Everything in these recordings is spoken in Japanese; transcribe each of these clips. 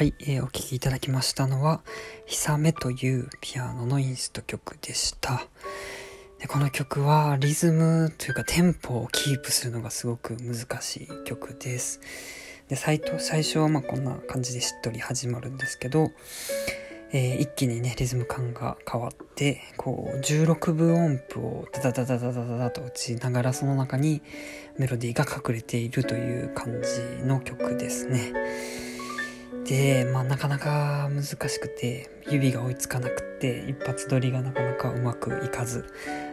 はい、えー、お聴きいただきましたのは「ひさめ」というピアノのインスト曲でした。でこの曲はリズムというかテンポをキープするのがすごく難しい曲です。で最最初はまあこんな感じでしっとり始まるんですけど、えー、一気にねリズム感が変わってこう16分音符をダダダダダダダダと打ちながらその中にメロディーが隠れているという感じの曲ですね。で、まあ、なかなか難しくて指が追いつかなくて一発撮りがなかなかうまくいかず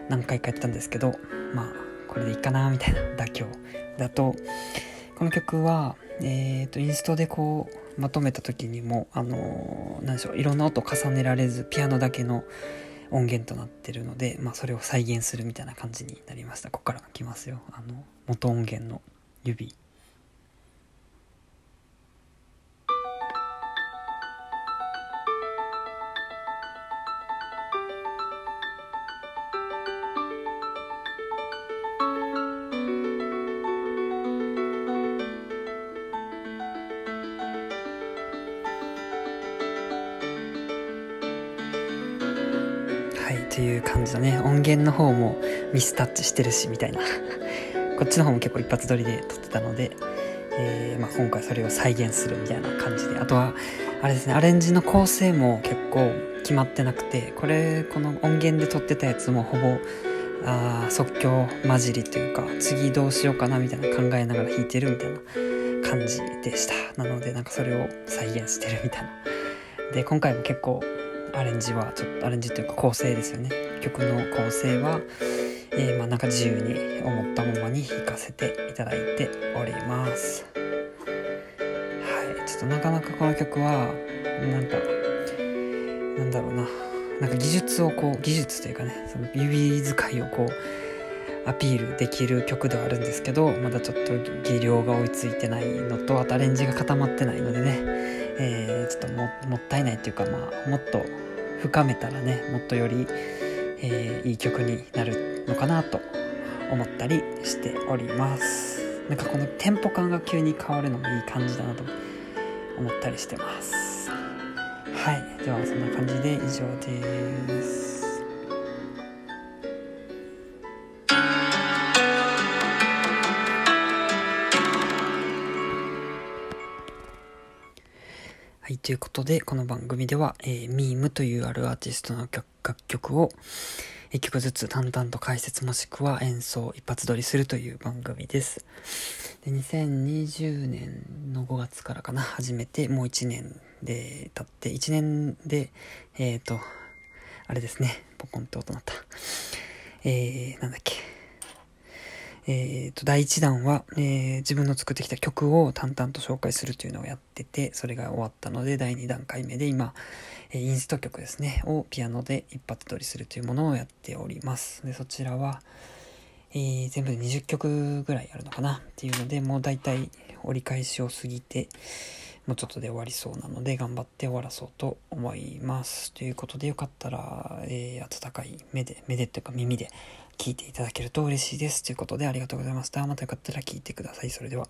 何回かやったんですけどまあこれでいいかなみたいな妥協だとこの曲は、えーと、インストでこうまとめた時にもあの何でしょういろんな音重ねられずピアノだけの音源となってるので、まあ、それを再現するみたいな感じになりました。ここから来ますよ。あの元音源の指。はいという感じだね。音源の方もミスタッチしてるしみたいな。こっちの方も結構一発撮りで撮ってたので、えー、まあ、今回それを再現するみたいな感じで。あとはあれですねアレンジの構成も結構決まってなくてこれこの音源で撮ってたやつもほぼあ即興混じりというか次どうしようかなみたいな考えながら弾いてるみたいな感じでした。なのでなんかそれを再現してるみたいな。で今回も結構アレンジはちょっとアレンジというか構成ですよね。曲の構成は、えー、まあなんか自由に思ったままに弾かせていただいております。はい。ちょっとなかなかこの曲はなんかなんだろうな。なんか技術をこう技術というかねその指使いをこうアピールできる曲ではあるんですけどまだちょっと技量が追いついてないのとあとアレンジが固まってないのでね、えー、ちょっとももったいないっていうかまあもっと深めたらねもっとより、えー、いい曲になるのかなと思ったりしております。なんかこのテンポ感が急に変わるのもいい感じだなと思ったりしてます。はい。ではそんな感じで以上です。ということで、この番組では、えー、ミームというあるアーティストの楽曲を、1曲ずつ淡々と解説もしくは演奏一発撮りするという番組です。で、2020年の5月からかな、始めて、もう1年で経って、1年で、えっ、ー、と、あれですね、ポコンって音鳴った。えー、なんだっけ。えー、と、第1弾は、えー、自分の作ってきた曲を淡々と紹介するというのをやってて、それが終わったので、第2段階目で今、えー、インスト曲ですね、をピアノで一発撮りするというものをやっております。で、そちらは、えー、全部で20曲ぐらいあるのかなっていうので、もう大体折り返しを過ぎて、もうちょっとで終わりそうなので、頑張って終わらそうと思います。ということで、よかったら、えー、温かい目で、目でっていうか耳で聞いていただけると嬉しいです。ということでありがとうございました。またよかったら聞いてください。それでは。